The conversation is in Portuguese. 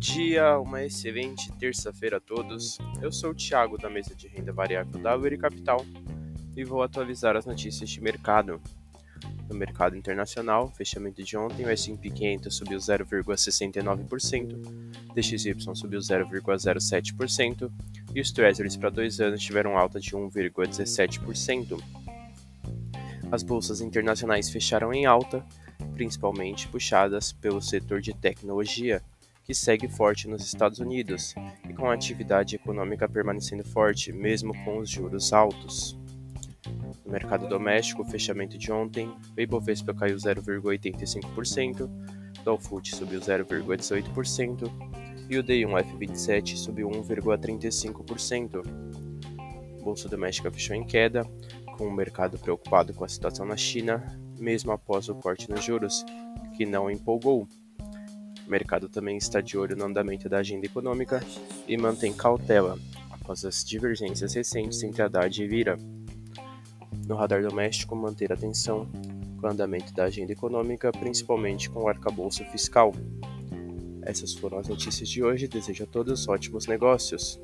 dia, uma excelente terça-feira a todos. Eu sou o Thiago da mesa de renda variável da Uri Capital e vou atualizar as notícias de mercado. No mercado internacional, fechamento de ontem, o S&P 500 subiu 0,69%, DXY subiu 0,07% e os Treasuries para dois anos tiveram alta de 1,17%. As bolsas internacionais fecharam em alta, principalmente puxadas pelo setor de tecnologia, que segue forte nos Estados Unidos e com a atividade econômica permanecendo forte, mesmo com os juros altos. No mercado doméstico, o fechamento de ontem, o Ibovespa caiu 0,85%, o Dow Food subiu 0,18% e o D1F27 subiu 1,35%. Bolsa doméstica fechou em queda, com o mercado preocupado com a situação na China, mesmo após o corte nos juros, que não empolgou. O mercado também está de olho no andamento da agenda econômica e mantém cautela após as divergências recentes entre Haddad e Vira. No radar doméstico, manter atenção com o andamento da agenda econômica, principalmente com o arcabouço fiscal. Essas foram as notícias de hoje. Desejo a todos ótimos negócios.